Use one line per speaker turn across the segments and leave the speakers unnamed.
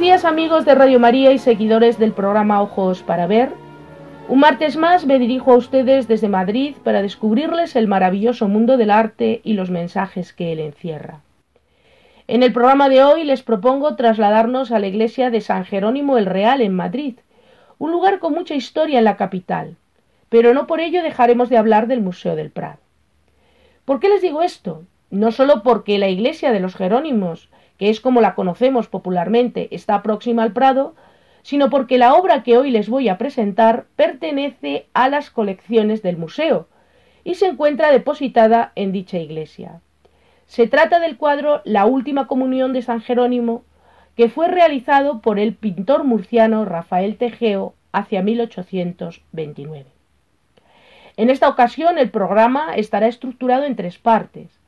Días amigos de Radio María y seguidores del programa Ojos para Ver. Un martes más me dirijo a ustedes desde Madrid para descubrirles el maravilloso mundo del arte y los mensajes que él encierra. En el programa de hoy les propongo trasladarnos a la iglesia de San Jerónimo el Real en Madrid, un lugar con mucha historia en la capital, pero no por ello dejaremos de hablar del Museo del Prado. ¿Por qué les digo esto? No solo porque la iglesia de los Jerónimos que es como la conocemos popularmente, está próxima al Prado, sino porque la obra que hoy les voy a presentar pertenece a las colecciones del museo y se encuentra depositada en dicha iglesia. Se trata del cuadro La Última Comunión de San Jerónimo, que fue realizado por el pintor murciano Rafael Tejeo hacia 1829. En esta ocasión el programa estará estructurado en tres partes.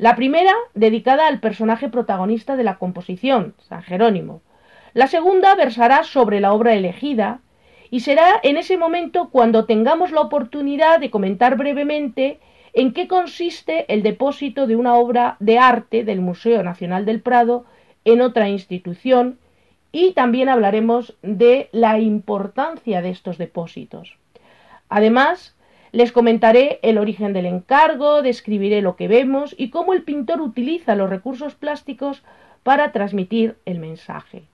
La primera, dedicada al personaje protagonista de la composición, San Jerónimo. La segunda versará sobre la obra elegida y será en ese momento cuando tengamos la oportunidad de comentar brevemente en qué consiste el depósito de una obra de arte del Museo Nacional del Prado en otra institución y también hablaremos de la importancia de estos depósitos. Además, les comentaré el origen del encargo, describiré lo que vemos y cómo el pintor utiliza los recursos plásticos para transmitir el mensaje.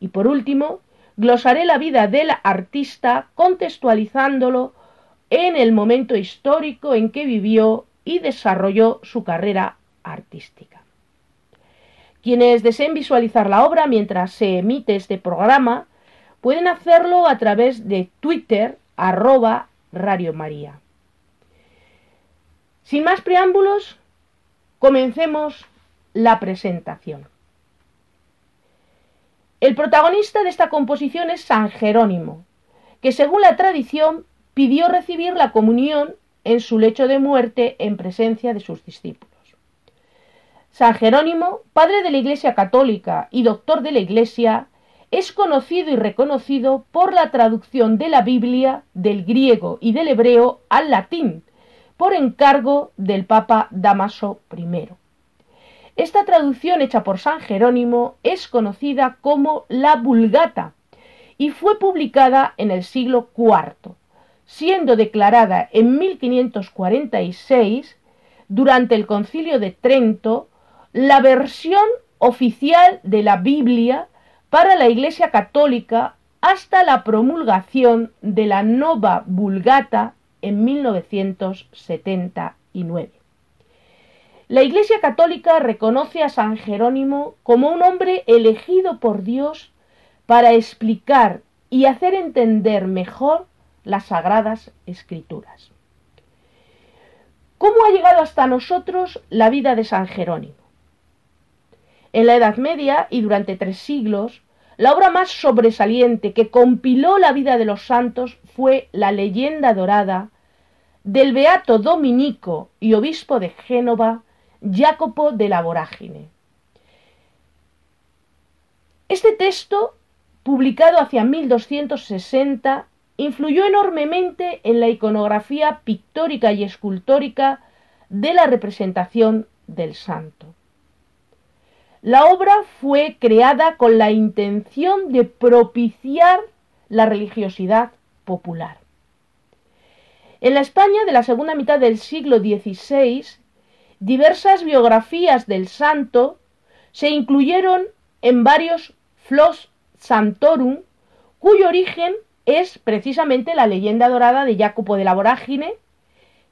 Y por último, glosaré la vida del artista contextualizándolo en el momento histórico en que vivió y desarrolló su carrera artística. Quienes deseen visualizar la obra mientras se emite este programa pueden hacerlo a través de Twitter arroba Radio María. Sin más preámbulos, comencemos la presentación. El protagonista de esta composición es San Jerónimo, que según la tradición pidió recibir la comunión en su lecho de muerte en presencia de sus discípulos. San Jerónimo, padre de la Iglesia Católica y doctor de la Iglesia, es conocido y reconocido por la traducción de la Biblia del griego y del hebreo al latín, por encargo del Papa Damaso I. Esta traducción hecha por San Jerónimo es conocida como la Vulgata y fue publicada en el siglo IV, siendo declarada en 1546 durante el Concilio de Trento la versión oficial de la Biblia para la Iglesia Católica hasta la promulgación de la Nova Vulgata en 1979. La Iglesia Católica reconoce a San Jerónimo como un hombre elegido por Dios para explicar y hacer entender mejor las sagradas escrituras. ¿Cómo ha llegado hasta nosotros la vida de San Jerónimo? En la Edad Media y durante tres siglos, la obra más sobresaliente que compiló la vida de los santos fue la leyenda dorada del beato dominico y obispo de Génova, Jacopo de la Vorágine. Este texto, publicado hacia 1260, influyó enormemente en la iconografía pictórica y escultórica de la representación del santo. La obra fue creada con la intención de propiciar la religiosidad popular. En la España de la segunda mitad del siglo XVI, diversas biografías del santo se incluyeron en varios Flos Santorum, cuyo origen es precisamente la leyenda dorada de Jacopo de la Vorágine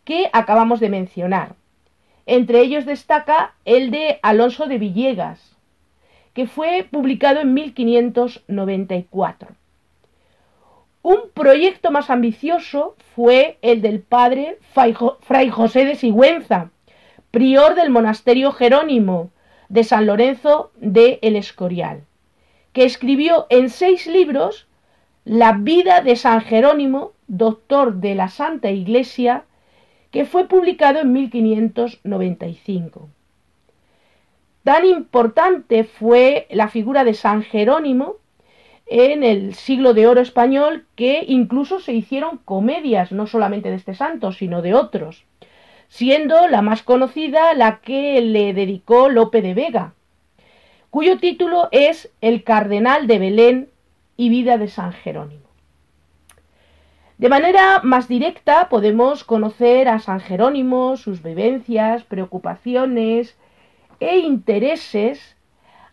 que acabamos de mencionar. Entre ellos destaca el de Alonso de Villegas, que fue publicado en 1594. Un proyecto más ambicioso fue el del padre Fray José de Sigüenza, prior del monasterio Jerónimo, de San Lorenzo de El Escorial, que escribió en seis libros la vida de San Jerónimo, doctor de la Santa Iglesia, que fue publicado en 1595. Tan importante fue la figura de San Jerónimo en el siglo de oro español que incluso se hicieron comedias, no solamente de este santo, sino de otros, siendo la más conocida la que le dedicó Lope de Vega, cuyo título es El Cardenal de Belén y Vida de San Jerónimo. De manera más directa podemos conocer a San Jerónimo, sus vivencias, preocupaciones e intereses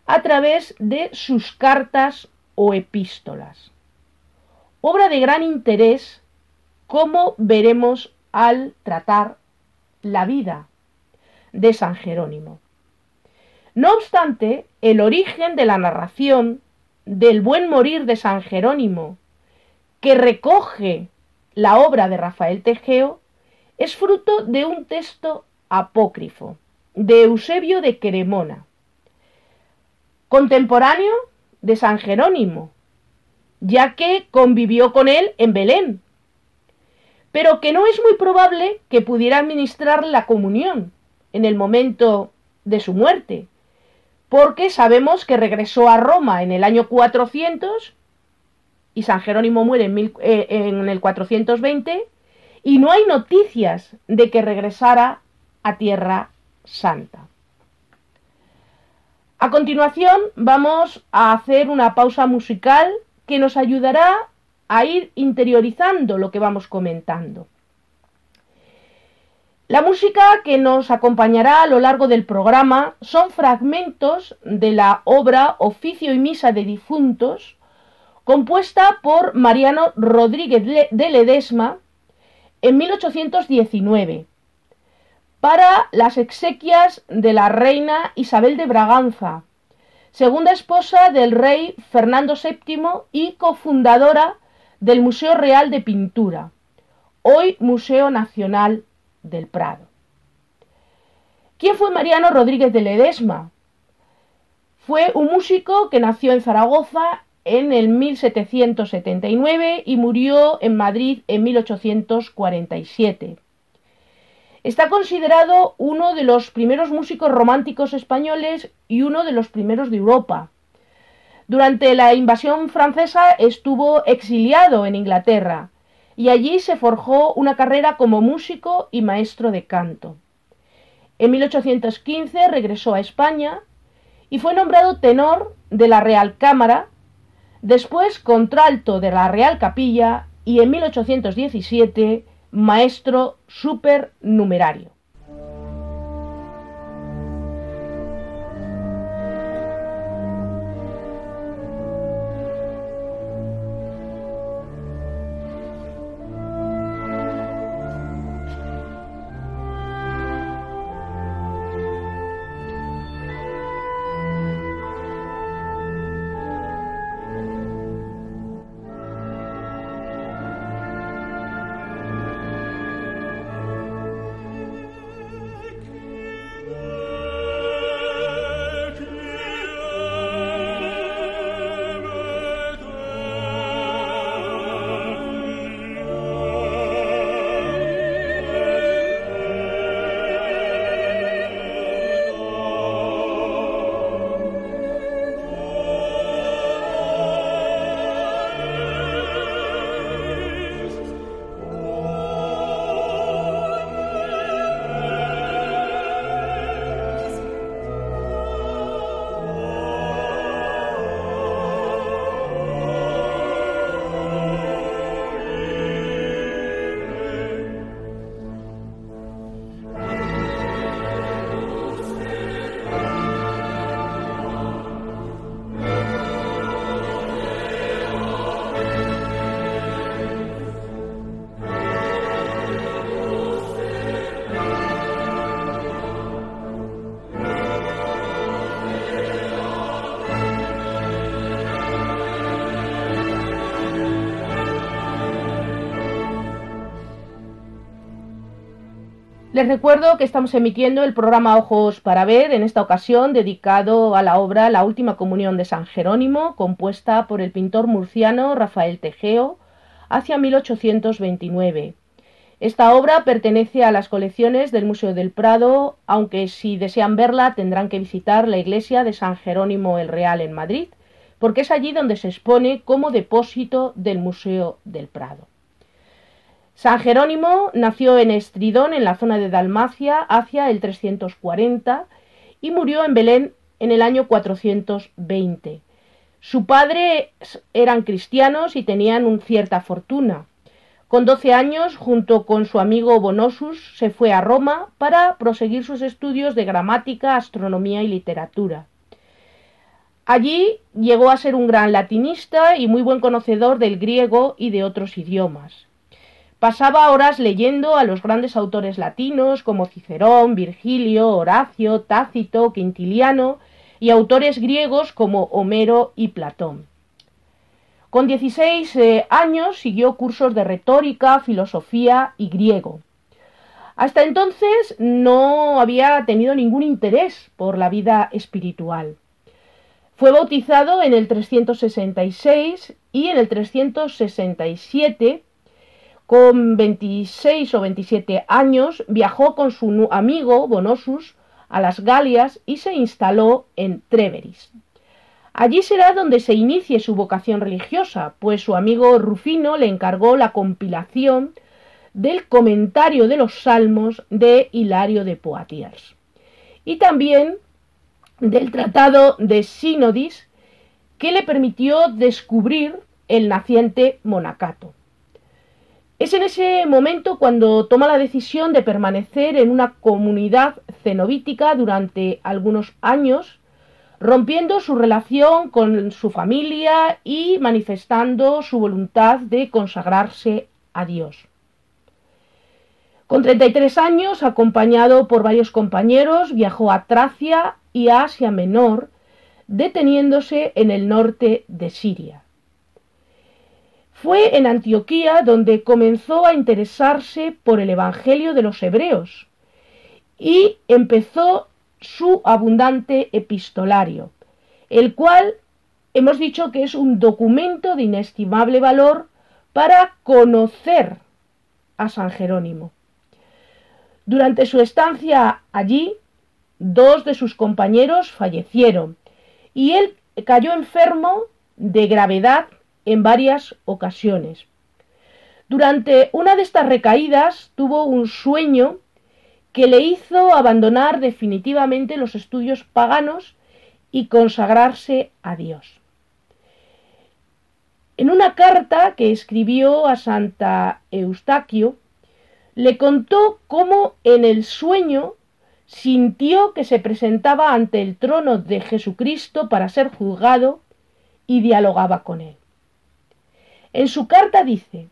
a través de sus cartas o epístolas. Obra de gran interés, como veremos al tratar la vida de San Jerónimo. No obstante, el origen de la narración del buen morir de San Jerónimo, que recoge la obra de Rafael Tejeo, es fruto de un texto apócrifo de Eusebio de Cremona, contemporáneo de San Jerónimo, ya que convivió con él en Belén, pero que no es muy probable que pudiera administrar la comunión en el momento de su muerte, porque sabemos que regresó a Roma en el año 400 y San Jerónimo muere en, eh, el 420 y no hay noticias de que regresara a Tierra Santa. A continuación vamos a hacer una pausa musical que nos ayudará a ir interiorizando lo que vamos comentando. La música que nos acompañará a lo largo del programa son fragmentos de la obra Oficio y Misa de Difuntos, compuesta por Mariano Rodríguez de Ledesma en 1819 para las exequias de la reina Isabel de Braganza, segunda esposa del rey Fernando VII y cofundadora del Museo Real de Pintura, hoy Museo Nacional del Prado. ¿Quién fue Mariano Rodríguez de Ledesma? Fue un músico que nació en Zaragoza en el 1779 y murió en Madrid en 1847. Está considerado uno de los primeros músicos románticos españoles y uno de los primeros de Europa. Durante la invasión francesa estuvo exiliado en Inglaterra y allí se forjó una carrera como músico y maestro de canto. En 1815 regresó a España y fue nombrado tenor de la Real Cámara, después contralto de la Real Capilla y en 1817 maestro supernumerario. Les recuerdo que estamos emitiendo el programa Ojos para Ver, en esta ocasión dedicado a la obra La Última Comunión de San Jerónimo, compuesta por el pintor murciano Rafael Tejeo hacia 1829. Esta obra pertenece a las colecciones del Museo del Prado, aunque si desean verla tendrán que visitar la iglesia de San Jerónimo el Real en Madrid, porque es allí donde se expone como depósito del Museo del Prado. San Jerónimo nació en Estridón, en la zona de Dalmacia, hacia el 340 y murió en Belén en el año 420. Su padre eran cristianos y tenían un cierta fortuna. Con 12 años, junto con su amigo Bonosus, se fue a Roma para proseguir sus estudios de gramática, astronomía y literatura. Allí llegó a ser un gran latinista y muy buen conocedor del griego y de otros idiomas. Pasaba horas leyendo a los grandes autores latinos como Cicerón, Virgilio, Horacio, Tácito, Quintiliano y autores griegos como Homero y Platón. Con 16 eh, años siguió cursos de retórica, filosofía y griego. Hasta entonces no había tenido ningún interés por la vida espiritual. Fue bautizado en el 366 y en el 367 con 26 o 27 años viajó con su amigo Bonosus a las Galias y se instaló en Treveris. Allí será donde se inicie su vocación religiosa, pues su amigo Rufino le encargó la compilación del comentario de los salmos de Hilario de Poitiers y también del tratado de Sinodis que le permitió descubrir el naciente monacato. Es en ese momento cuando toma la decisión de permanecer en una comunidad cenobítica durante algunos años, rompiendo su relación con su familia y manifestando su voluntad de consagrarse a Dios. Con 33 años, acompañado por varios compañeros, viajó a Tracia y a Asia Menor, deteniéndose en el norte de Siria. Fue en Antioquía donde comenzó a interesarse por el Evangelio de los Hebreos y empezó su abundante epistolario, el cual hemos dicho que es un documento de inestimable valor para conocer a San Jerónimo. Durante su estancia allí, dos de sus compañeros fallecieron y él cayó enfermo de gravedad en varias ocasiones. Durante una de estas recaídas tuvo un sueño que le hizo abandonar definitivamente los estudios paganos y consagrarse a Dios. En una carta que escribió a Santa Eustaquio, le contó cómo en el sueño sintió que se presentaba ante el trono de Jesucristo para ser juzgado y dialogaba con él. En su carta dice,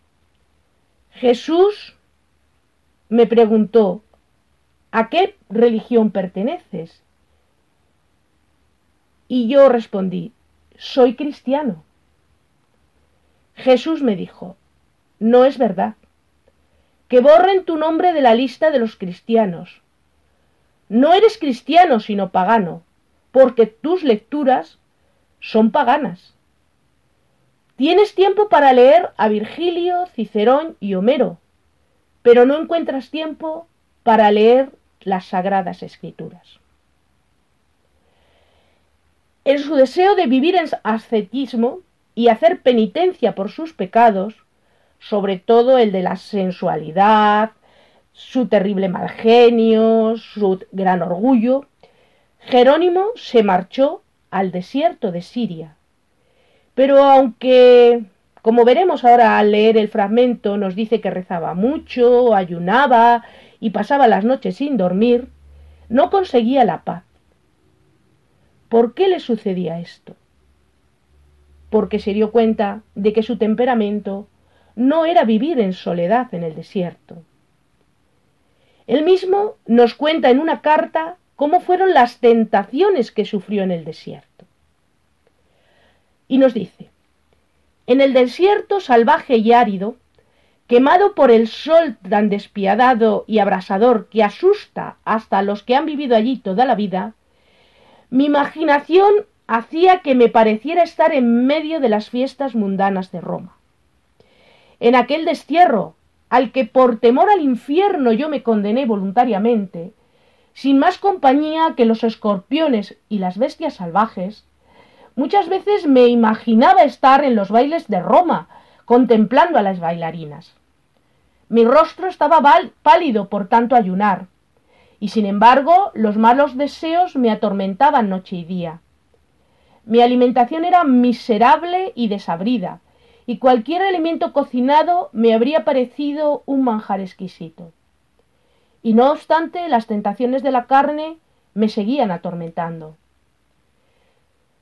Jesús me preguntó, ¿a qué religión perteneces? Y yo respondí, soy cristiano. Jesús me dijo, no es verdad, que borren tu nombre de la lista de los cristianos. No eres cristiano sino pagano, porque tus lecturas son paganas. Tienes tiempo para leer a Virgilio, Cicerón y Homero, pero no encuentras tiempo para leer las sagradas escrituras. En su deseo de vivir en ascetismo y hacer penitencia por sus pecados, sobre todo el de la sensualidad, su terrible mal genio, su gran orgullo, Jerónimo se marchó al desierto de Siria, pero aunque, como veremos ahora al leer el fragmento, nos dice que rezaba mucho, ayunaba y pasaba las noches sin dormir, no conseguía la paz. ¿Por qué le sucedía esto? Porque se dio cuenta de que su temperamento no era vivir en soledad en el desierto. Él mismo nos cuenta en una carta cómo fueron las tentaciones que sufrió en el desierto y nos dice, en el desierto salvaje y árido, quemado por el sol tan despiadado y abrasador que asusta hasta a los que han vivido allí toda la vida, mi imaginación hacía que me pareciera estar en medio de las fiestas mundanas de Roma. En aquel destierro, al que por temor al infierno yo me condené voluntariamente, sin más compañía que los escorpiones y las bestias salvajes, muchas veces me imaginaba estar en los bailes de Roma, contemplando a las bailarinas. Mi rostro estaba pálido por tanto ayunar, y sin embargo los malos deseos me atormentaban noche y día. Mi alimentación era miserable y desabrida, y cualquier alimento cocinado me habría parecido un manjar exquisito. Y no obstante, las tentaciones de la carne me seguían atormentando.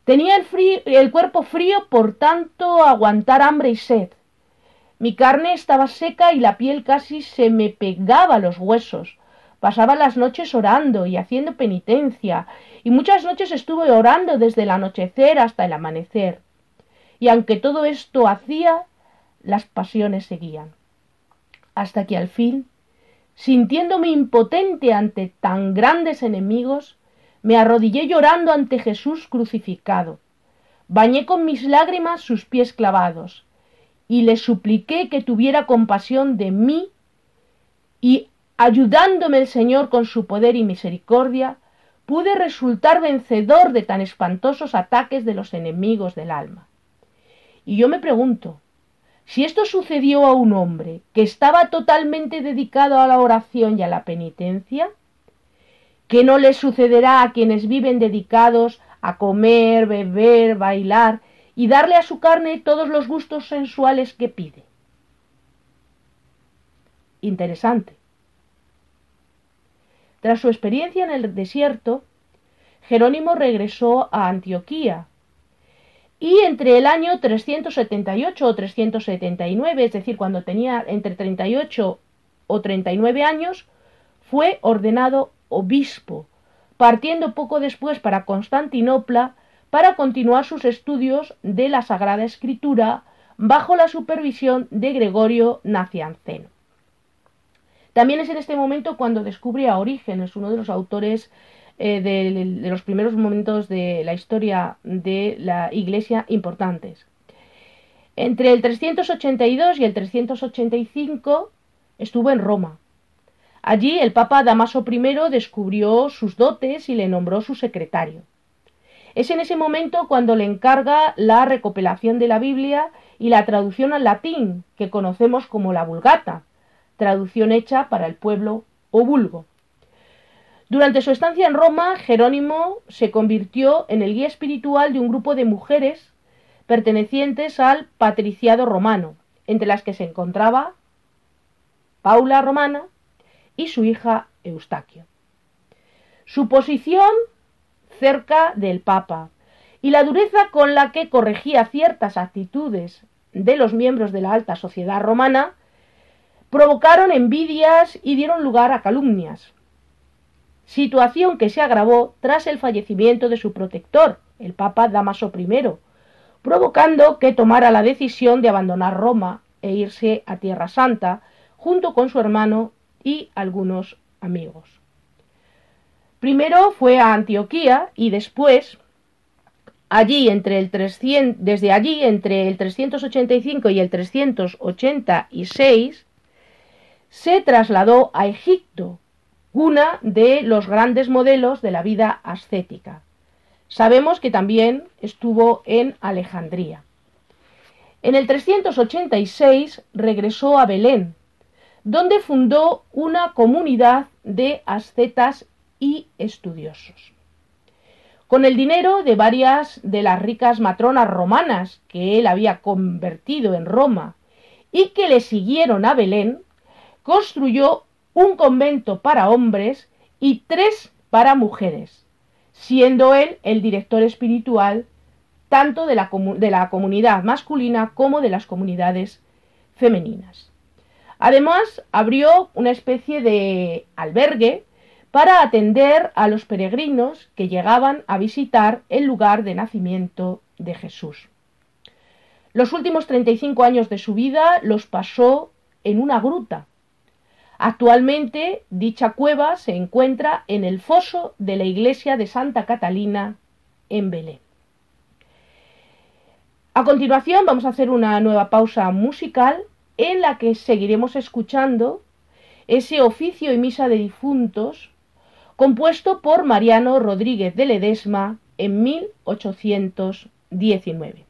Tenía el, cuerpo frío por tanto aguantar hambre y sed. Mi carne estaba seca y la piel casi se me pegaba a los huesos, Pasaba las noches orando y haciendo penitencia, y muchas noches estuve orando desde el anochecer hasta el amanecer. Y aunque todo esto hacía, las pasiones seguían. Hasta que al fin, sintiéndome impotente ante tan grandes enemigos, me arrodillé llorando ante Jesús crucificado. Bañé con mis lágrimas sus pies clavados, y le supliqué que tuviera compasión de mí y ayudándome el Señor con su poder y misericordia, pude resultar vencedor de tan espantosos ataques de los enemigos del alma. Y yo me pregunto, si esto sucedió a un hombre que estaba totalmente dedicado a la oración y a la penitencia, ¿qué no le sucederá a quienes viven dedicados a comer, beber, bailar y darle a su carne todos los gustos sensuales que pide? Interesante. Tras su experiencia en el desierto, Jerónimo regresó a Antioquía y entre el año 378 o 379, es decir, cuando tenía entre 38 o 39 años, fue ordenado obispo, partiendo poco después para Constantinopla para continuar sus estudios de la Sagrada Escritura bajo la supervisión de Gregorio Nacianceno. También es en este momento cuando descubre a Orígenes, uno de los autores eh, de, los primeros momentos de la historia de la Iglesia importantes. Entre el 382 y el 385 estuvo en Roma. Allí el Papa Damaso I descubrió sus dotes y le nombró su secretario. Es en ese momento cuando le encarga la recopilación de la Biblia y la traducción al latín, que conocemos como la Vulgata, traducción hecha para el pueblo o vulgo. Durante su estancia en Roma, Jerónimo se convirtió en el guía espiritual de un grupo de mujeres pertenecientes al patriciado romano, entre las que se encontraba Paula Romana y su hija Eustaquio. Su posición cerca del Papa y la dureza con la que corregía ciertas actitudes de los miembros de la alta sociedad romana provocaron envidias y dieron lugar a calumnias, situación que se agravó tras el fallecimiento de su protector, el Papa Damaso I, provocando que tomara la decisión de abandonar Roma e irse a Tierra Santa junto con su hermano y algunos amigos. Primero fue a Antioquía y después, allí entre el 300, desde allí entre el 385 y el 386, se trasladó a Egipto, una de los grandes modelos de la vida ascética. Sabemos que también estuvo en Alejandría. En el 386 regresó a Belén, donde fundó una comunidad de ascetas y estudiosos. Con el dinero de varias de las ricas matronas romanas que él había convertido en Roma y que le siguieron a Belén, construyó un convento para hombres y tres para mujeres, siendo él el director espiritual tanto de la, de la, comunidad masculina como de las comunidades femeninas. Además, abrió una especie de albergue para atender a los peregrinos que llegaban a visitar el lugar de nacimiento de Jesús. Los últimos 35 años de su vida los pasó
en una gruta. Actualmente dicha cueva se encuentra en el foso de la iglesia de Santa Catalina en Belén. A continuación vamos a hacer una nueva pausa musical en la que seguiremos escuchando ese oficio y misa de difuntos compuesto por Mariano Rodríguez de Ledesma en 1819.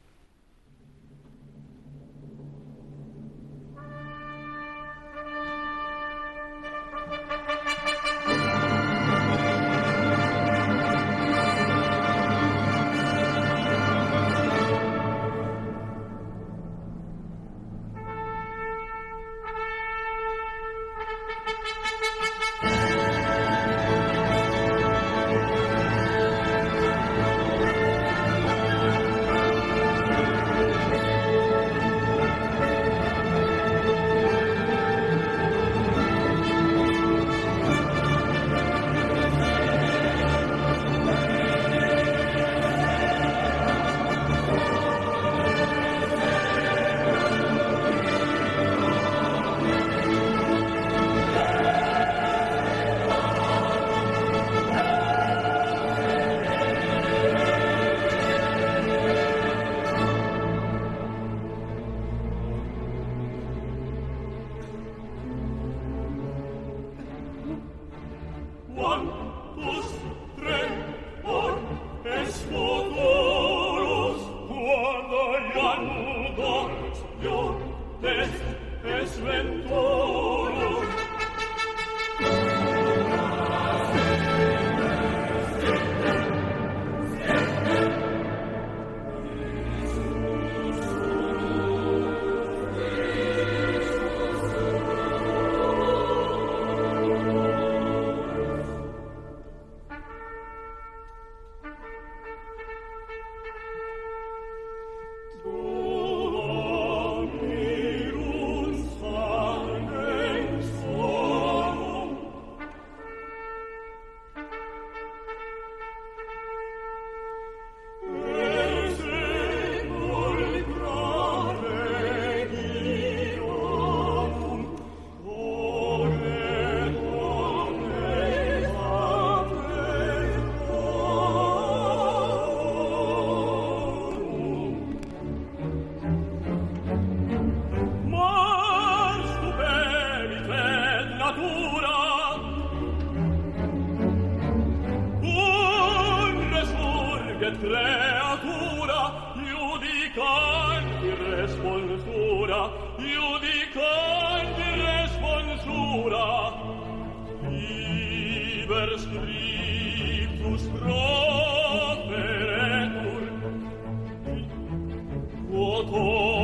che creatura giudicanti responsura giudicanti responsura. Liber scriptus proferetur quotum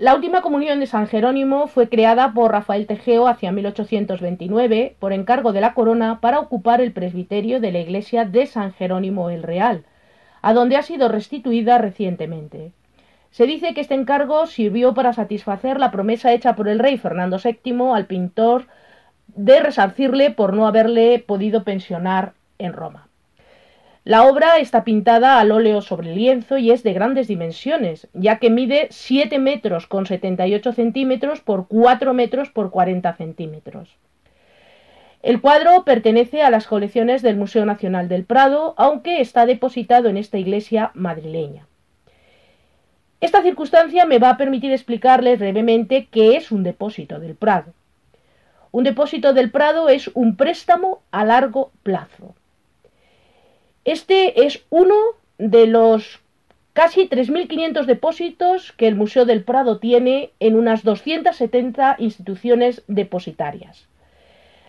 La última comunión de San Jerónimo fue creada por Rafael Tejeo hacia 1829 por encargo de la corona para ocupar el presbiterio de la iglesia de San Jerónimo el Real, a donde ha sido restituida recientemente. Se dice que este encargo sirvió para satisfacer la promesa hecha por el rey Fernando VII al pintor de resarcirle por no haberle podido pensionar en Roma. La obra está pintada al óleo sobre lienzo y es de grandes dimensiones, ya que mide 7 metros con 78 centímetros por 4 metros por 40 centímetros. El cuadro pertenece a las colecciones del Museo Nacional del Prado, aunque está depositado en esta iglesia madrileña. Esta circunstancia me va a permitir explicarles brevemente qué es un depósito del Prado.
Un depósito del Prado es un préstamo a largo plazo. Este es uno de los casi 3.500 depósitos que el Museo del Prado tiene en unas 270 instituciones depositarias.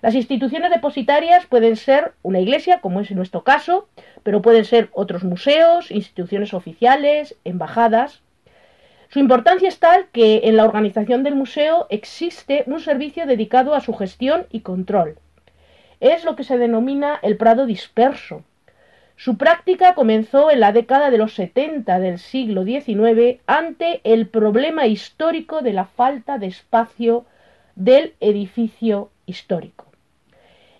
Las instituciones depositarias pueden ser una iglesia, como es en nuestro caso, pero pueden ser otros museos, instituciones oficiales, embajadas. Su importancia es tal que en la organización del museo existe un servicio dedicado a su gestión y control. Es lo que se denomina el Prado disperso. Su práctica comenzó en la década de los 70 del siglo XIX ante el problema histórico de la falta de espacio del edificio histórico.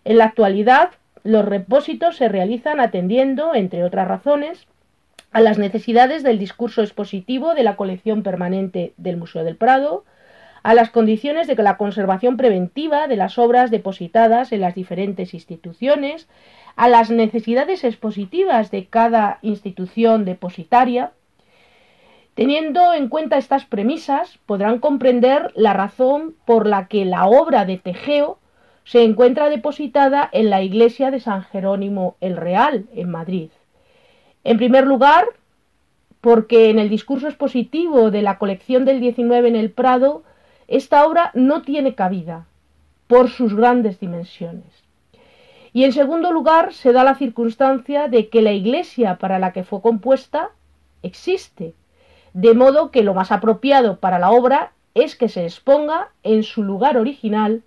En la actualidad, los repósitos se realizan atendiendo, entre otras razones, a las necesidades del discurso expositivo de la colección permanente del Museo del Prado, a las condiciones de la conservación preventiva de las obras depositadas en las diferentes instituciones, a las necesidades expositivas de cada institución depositaria. Teniendo en cuenta estas premisas, podrán comprender la razón por la que la obra de Tegeo se encuentra depositada en la iglesia de San Jerónimo el Real, en Madrid. En primer lugar, porque en el discurso expositivo de la colección del 19 en el Prado, esta obra no tiene cabida por sus grandes dimensiones. Y en segundo lugar, se da la circunstancia de que la iglesia para la que fue compuesta existe, de modo que lo más apropiado para la obra es que se exponga en su lugar original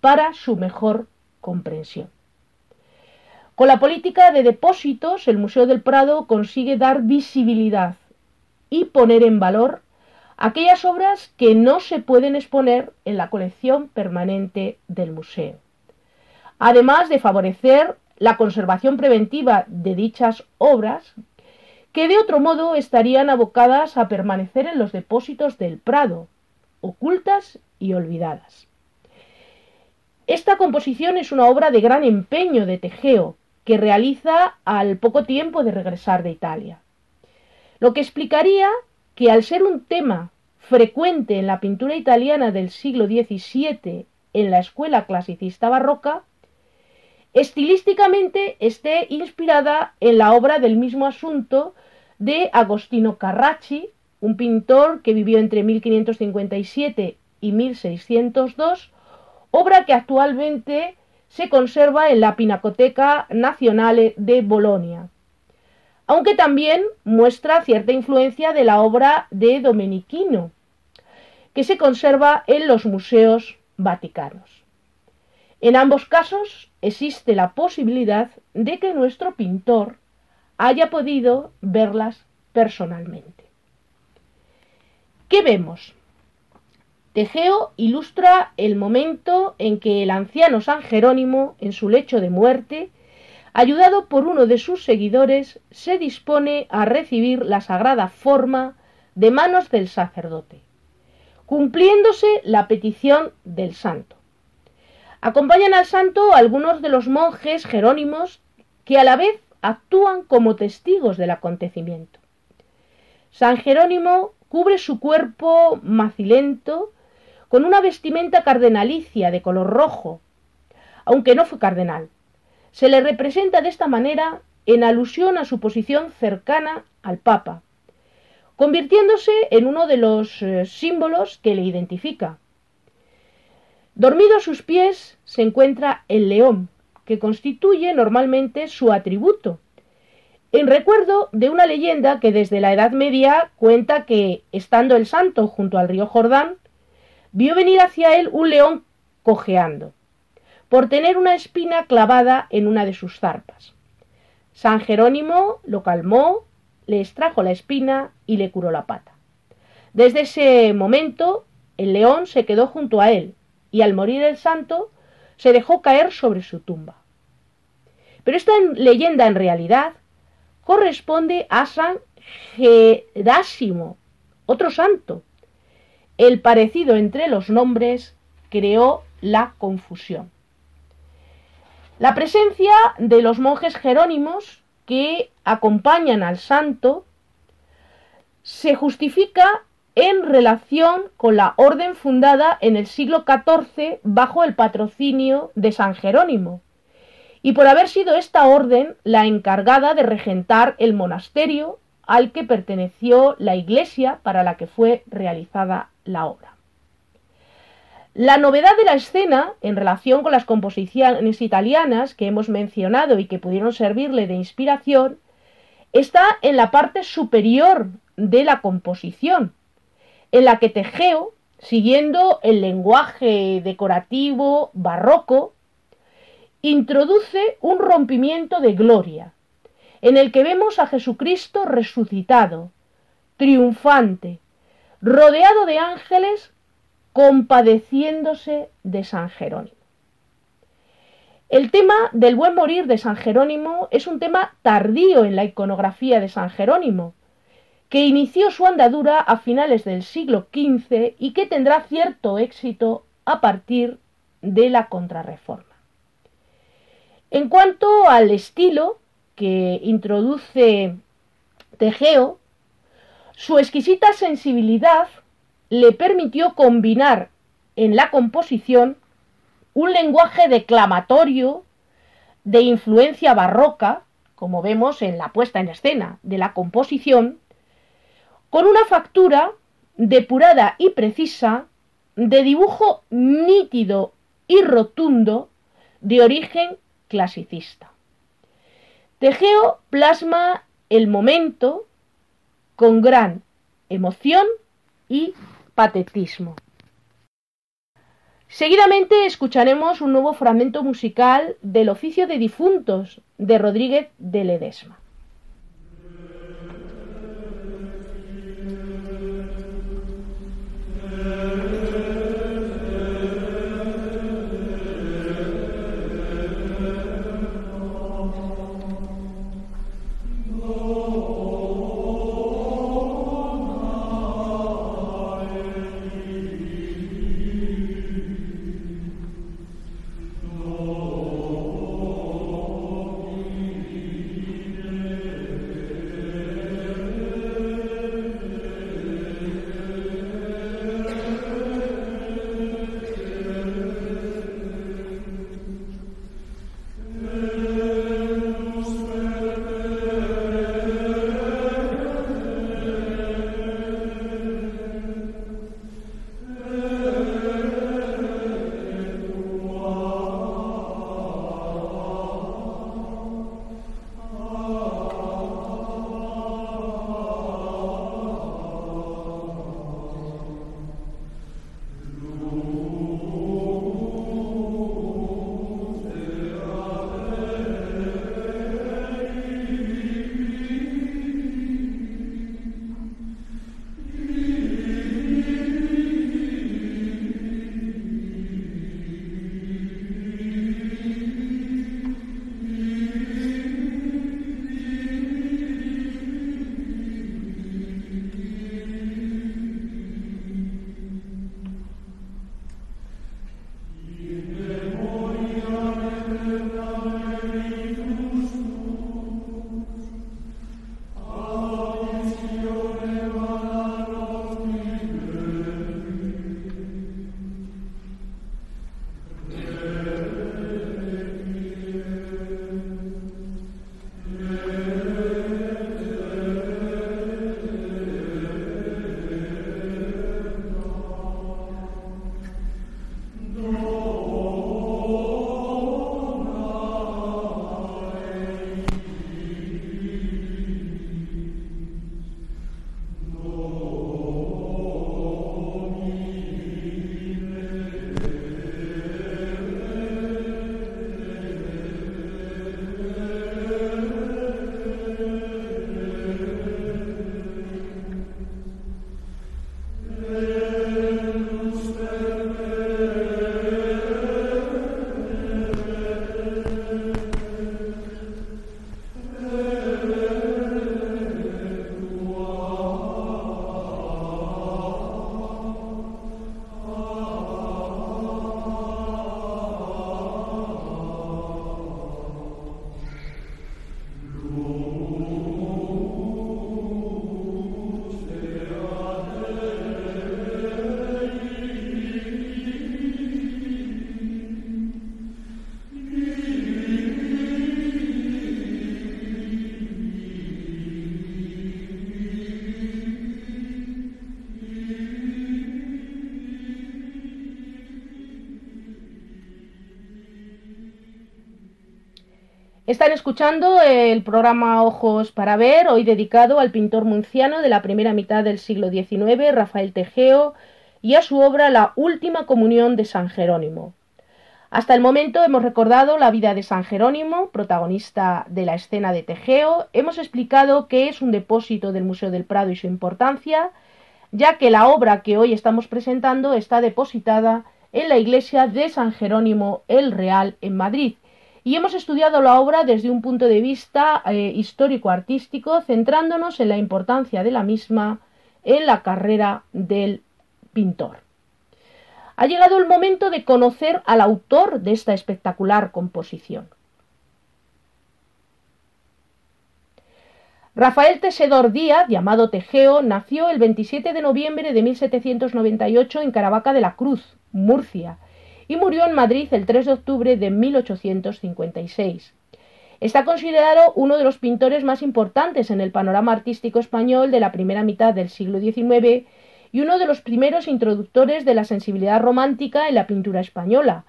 para su mejor comprensión. Con la política de depósitos, el Museo del Prado consigue dar visibilidad y poner en valor aquellas obras que no se pueden exponer en la colección permanente del museo. Además de favorecer la conservación preventiva de dichas obras, que de otro modo estarían abocadas a permanecer en los depósitos del Prado, ocultas y olvidadas. Esta composición es una obra de gran empeño de Tegeo, que realiza al poco tiempo de regresar de Italia. Lo que explicaría que al ser un tema frecuente en la pintura italiana del siglo XVII en la escuela clasicista barroca, estilísticamente esté inspirada en la obra del mismo asunto de Agostino Carracci, un pintor que vivió entre 1557 y 1602, obra que actualmente se conserva en la Pinacoteca Nazionale de Bolonia, aunque también muestra cierta influencia de la obra de Domenichino, que se conserva en los museos vaticanos. En ambos casos existe la posibilidad de que nuestro pintor haya podido verlas personalmente. ¿Qué vemos? Tegeo ilustra el momento en que el anciano San Jerónimo, en su lecho de muerte, ayudado por uno de sus seguidores, se dispone a recibir la sagrada forma de manos del sacerdote, cumpliéndose la petición del santo. Acompañan al santo algunos de los monjes jerónimos que a la vez actúan como testigos del acontecimiento. San Jerónimo cubre su cuerpo macilento con una vestimenta cardenalicia de color rojo, aunque no fue cardenal. Se le representa de esta manera en alusión a su posición cercana al Papa, convirtiéndose en uno de los eh, símbolos que le identifica. Dormido a sus pies se encuentra el león, que constituye normalmente su atributo, en recuerdo de una leyenda que desde la Edad Media cuenta que, estando el santo junto al río Jordán, vio venir hacia él un león cojeando, por tener una espina clavada en una de sus zarpas. San Jerónimo lo calmó, le extrajo la espina y le curó la pata. Desde ese momento el león se quedó junto a él, y al morir el santo se dejó caer sobre su tumba. Pero esta leyenda en realidad corresponde a San Gerásimo, otro santo, el parecido entre los nombres creó la confusión. La presencia de los monjes jerónimos que acompañan al santo se justifica en relación con la orden fundada en el siglo XIV bajo el patrocinio de San Jerónimo, y por haber sido esta orden la encargada de regentar el monasterio al que perteneció la iglesia para la que fue realizada la obra. La novedad de la escena, en relación con las composiciones italianas que hemos mencionado y que pudieron servirle de inspiración, está en la parte superior de la composición, en la que Tegeo, siguiendo el lenguaje decorativo barroco, introduce un rompimiento de gloria, en el que vemos a Jesucristo resucitado, triunfante, rodeado de ángeles, compadeciéndose de San Jerónimo. El tema del buen morir de San Jerónimo es un tema tardío en la iconografía de San Jerónimo, que inició su andadura a finales del siglo XV y que tendrá cierto éxito a partir de la Contrarreforma. En cuanto al estilo que introduce Tegeo, su exquisita sensibilidad le permitió combinar en la composición un lenguaje declamatorio de influencia barroca, como vemos en la puesta en escena de la composición, con una factura depurada y precisa de dibujo nítido y rotundo de origen clasicista. Tegeo plasma el momento con gran emoción y patetismo. Seguidamente escucharemos un nuevo fragmento musical del oficio de difuntos de Rodríguez de Ledesma. Están escuchando el programa Ojos para Ver, hoy dedicado al pintor munciano de la primera mitad del siglo XIX, Rafael Tejeo, y a su obra La Última Comunión de San Jerónimo. Hasta el momento hemos recordado la vida de San Jerónimo, protagonista de la escena de Tejeo, hemos explicado qué es un depósito del Museo del Prado y su importancia, ya que la obra que hoy estamos presentando está depositada en la iglesia de San Jerónimo el Real en Madrid, y hemos estudiado la obra desde un punto de vista eh, histórico-artístico, centrándonos en la importancia de la misma en la carrera del pintor. Ha llegado el momento de conocer al autor de esta espectacular composición. Rafael Tesedor Díaz, llamado Tejeo, nació el 27 de noviembre de 1798 en Caravaca de la Cruz, Murcia, y murió en Madrid el 3 de octubre de 1856. Está considerado uno de los pintores más importantes en el panorama artístico español de la primera mitad del siglo XIX y uno de los primeros introductores de la sensibilidad romántica en la pintura española,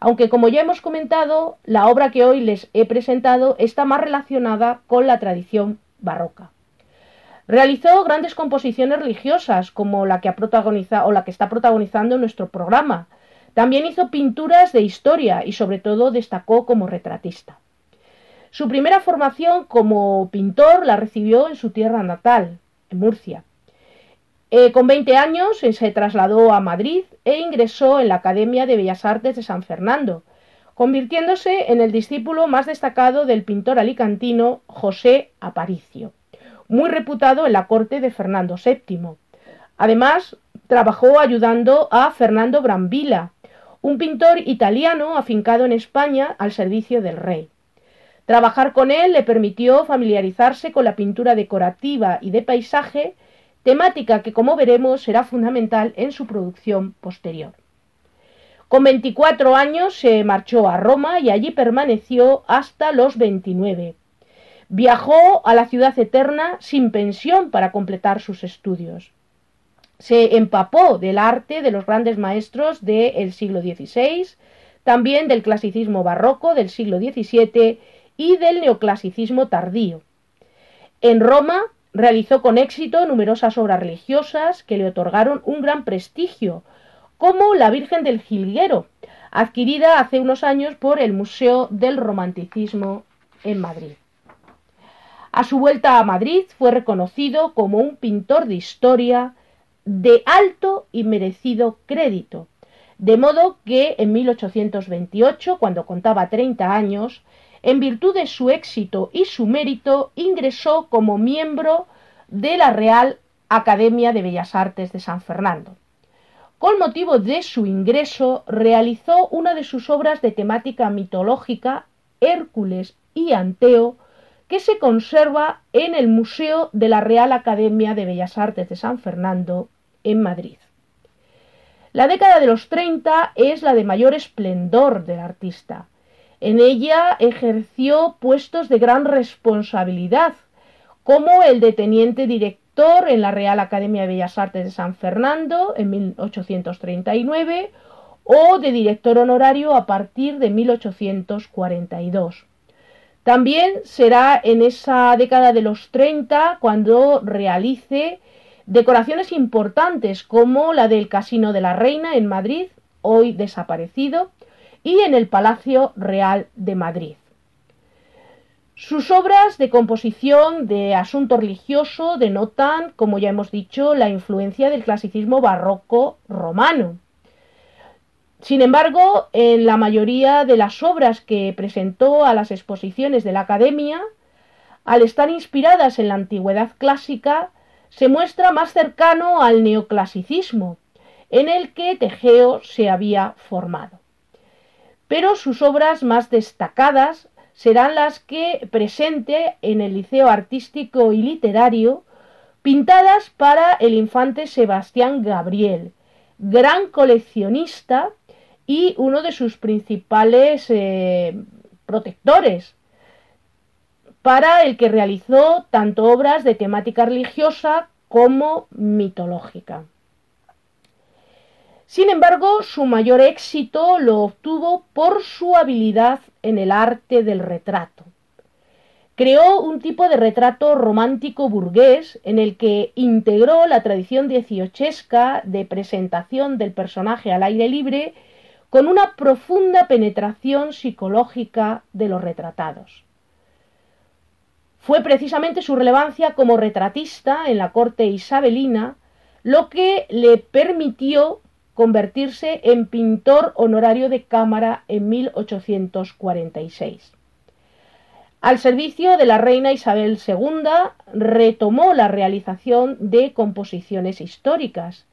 aunque como ya hemos comentado, la obra que hoy les he presentado está más relacionada con la tradición barroca. Realizó grandes composiciones religiosas, como la que ha protagonizado o la que está protagonizando nuestro programa, también hizo pinturas de historia y sobre todo destacó como retratista. Su primera formación como pintor la recibió en su tierra natal, en Murcia. Eh, con 20 años eh, se trasladó a Madrid e ingresó en la Academia de Bellas Artes de San Fernando, convirtiéndose en el discípulo más destacado del pintor alicantino José Aparicio, muy reputado en la corte de Fernando VII. Además, trabajó ayudando a Fernando Brambilla, un pintor italiano afincado en España al servicio del rey. Trabajar con él le permitió familiarizarse con la pintura decorativa y de paisaje, temática que, como veremos, será fundamental en su producción posterior. Con 24 años se marchó a Roma y allí permaneció hasta los 29. Viajó a la ciudad eterna sin pensión para completar sus estudios se empapó del arte de los grandes maestros del siglo XVI, también del clasicismo barroco del siglo XVII y del neoclasicismo tardío. En Roma realizó con éxito numerosas obras religiosas que le otorgaron un gran prestigio, como la Virgen del Jilguero, adquirida hace unos años por el Museo del Romanticismo en Madrid. A su vuelta a Madrid fue reconocido como un pintor de historia, de alto y merecido crédito, de modo que en 1828, cuando contaba 30 años, en virtud de su éxito y su mérito, ingresó como miembro de la Real Academia de Bellas Artes de San Fernando. Con motivo de su ingreso, realizó una de sus obras de temática mitológica, Hércules y Anteo, que se conserva en el Museo de la Real Academia de Bellas Artes de San Fernando en Madrid. La década de los 30 es la de mayor esplendor del artista. En ella ejerció puestos de gran responsabilidad, como el de teniente director en la Real Academia de Bellas Artes de San Fernando en 1839 o de director honorario a partir de 1842. También será en esa década de los 30 cuando realice Decoraciones importantes como la del Casino de la Reina en Madrid, hoy desaparecido, y en el Palacio Real de Madrid. Sus obras de composición de asunto religioso denotan, como ya hemos dicho, la influencia del clasicismo barroco romano. Sin embargo, en la mayoría de las obras que presentó a las exposiciones de la Academia, al estar inspiradas en la antigüedad clásica, se muestra más cercano al neoclasicismo, en el que Tegeo se había formado. Pero sus obras más destacadas serán las que presente en el Liceo Artístico y Literario, pintadas para el infante Sebastián Gabriel, gran coleccionista y uno de sus principales eh, protectores, para el que realizó tanto obras de temática religiosa como mitológica. Sin embargo, su mayor éxito lo obtuvo por su habilidad en el arte del retrato. creó un tipo de retrato romántico burgués en el que integró la tradición dieciochesca de presentación del personaje al aire libre con una profunda penetración psicológica de los retratados. Fue precisamente su relevancia como retratista en la corte isabelina lo que le permitió convertirse en pintor honorario de cámara en 1846. Al servicio de la reina Isabel II retomó la realización de composiciones históricas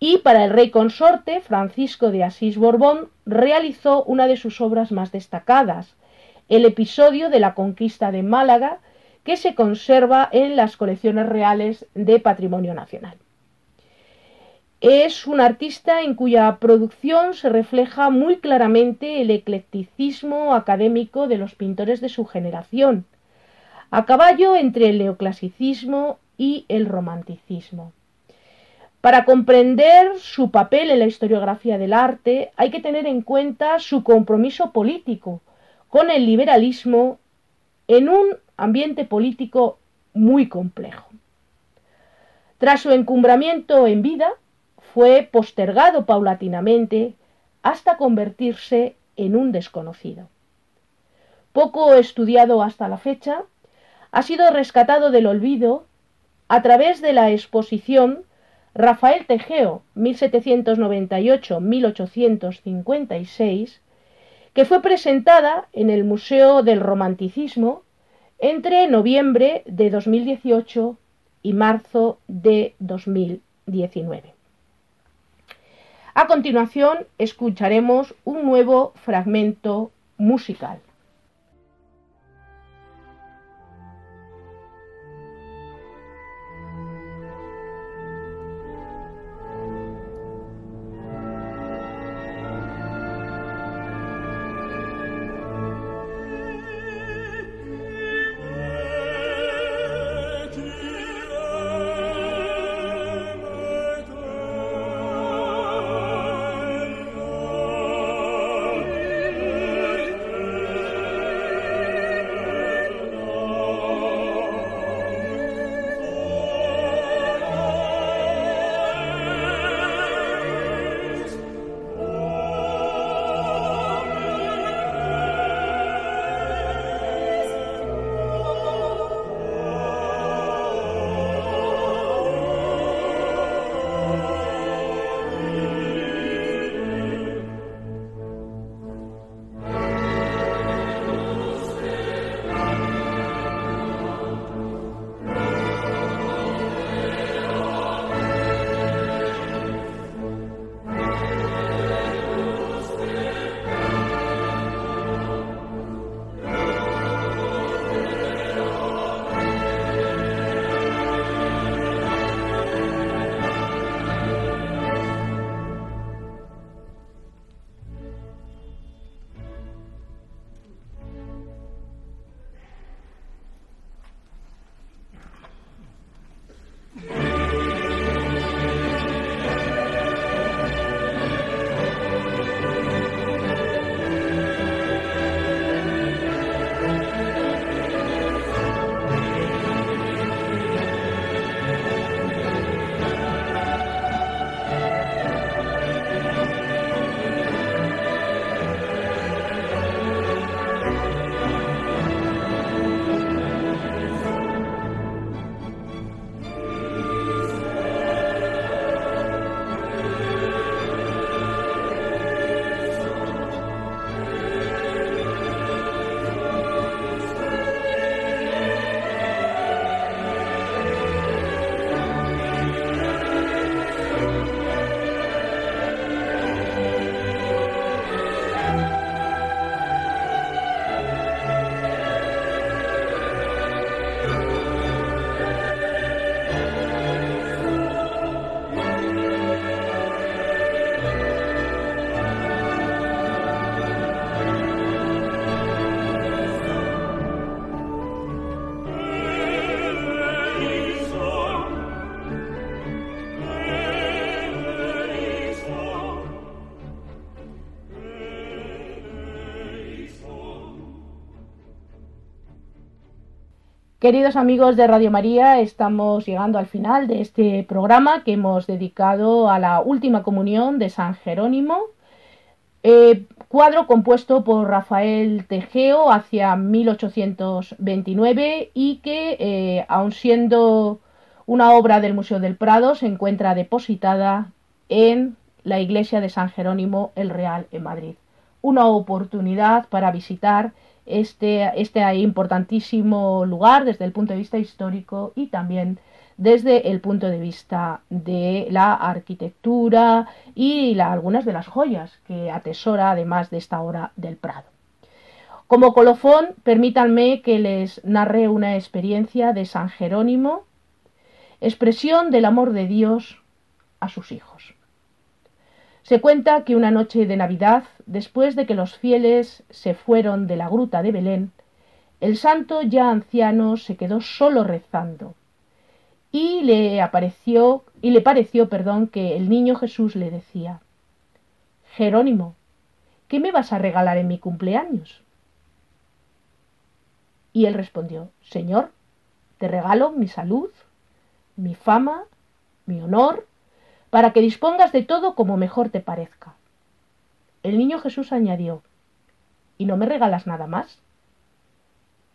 y para el rey consorte Francisco de Asís Borbón realizó una de sus obras más destacadas, el episodio de la conquista de Málaga, que se conserva en las colecciones reales de Patrimonio Nacional. Es un artista en cuya producción se refleja muy claramente el eclecticismo académico de los pintores de su generación, a caballo entre el neoclasicismo y el romanticismo. Para comprender su papel en la historiografía del arte hay que tener en cuenta su compromiso político con el liberalismo en un ambiente político muy complejo. Tras su encumbramiento en vida, fue postergado paulatinamente hasta convertirse en un desconocido. Poco estudiado hasta la fecha, ha sido rescatado del olvido a través de la exposición Rafael Tejeo 1798-1856, que fue presentada en el Museo del Romanticismo entre noviembre de 2018 y marzo de 2019. A continuación escucharemos un nuevo fragmento musical. Queridos amigos de Radio María, estamos llegando al final de este programa que hemos dedicado a la última comunión de San Jerónimo, eh, cuadro compuesto por Rafael Tejeo hacia 1829 y que, eh, aun siendo una obra del Museo del Prado, se encuentra depositada en la iglesia de San Jerónimo el Real en Madrid. Una oportunidad para visitar este, este importantísimo lugar desde el punto de vista histórico y también desde el punto de vista de la arquitectura y algunas de las joyas que atesora además de esta obra del Prado. Como colofón, permítanme que les narre una experiencia de San Jerónimo, expresión del amor de Dios a sus hijos. Se cuenta que una noche de Navidad, después de que los fieles se fueron de la gruta de Belén, el santo ya anciano se quedó solo rezando y le apareció y le pareció, perdón, que el niño Jesús le decía: Jerónimo, ¿qué me vas a regalar en mi cumpleaños? Y él respondió: Señor, te regalo mi salud, mi fama, mi honor para que dispongas de todo como mejor te parezca. El niño Jesús añadió, ¿Y no me regalas nada más?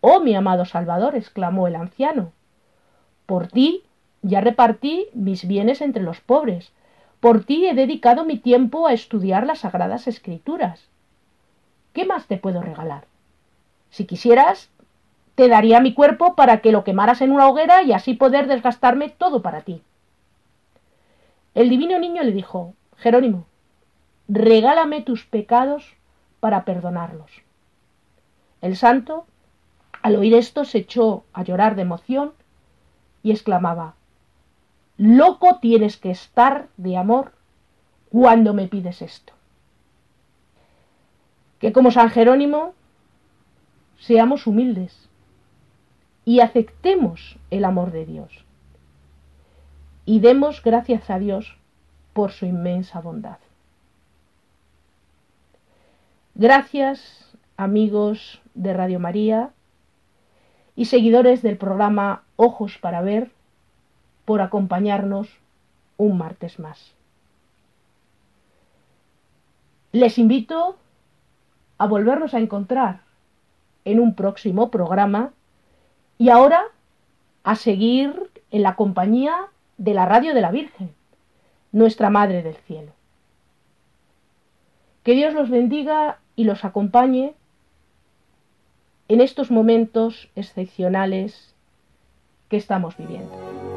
Oh, mi amado Salvador, exclamó el anciano, por ti ya repartí mis bienes entre los pobres, por ti he dedicado mi tiempo a estudiar las sagradas escrituras. ¿Qué más te puedo regalar? Si quisieras, te daría mi cuerpo para que lo quemaras en una hoguera y así poder desgastarme todo para ti. El divino niño le dijo, Jerónimo, regálame tus pecados para perdonarlos. El santo, al oír esto, se echó a llorar de emoción y exclamaba, Loco tienes que estar de amor cuando me pides esto. Que como San Jerónimo seamos humildes y aceptemos el amor de Dios y demos gracias a Dios por su inmensa bondad. Gracias amigos de Radio María y seguidores del programa Ojos para Ver por acompañarnos un martes más. Les invito a volvernos a encontrar en un próximo programa y ahora a seguir en la compañía de la radio de la Virgen, nuestra Madre del Cielo. Que Dios los bendiga y los acompañe en estos momentos excepcionales que estamos viviendo.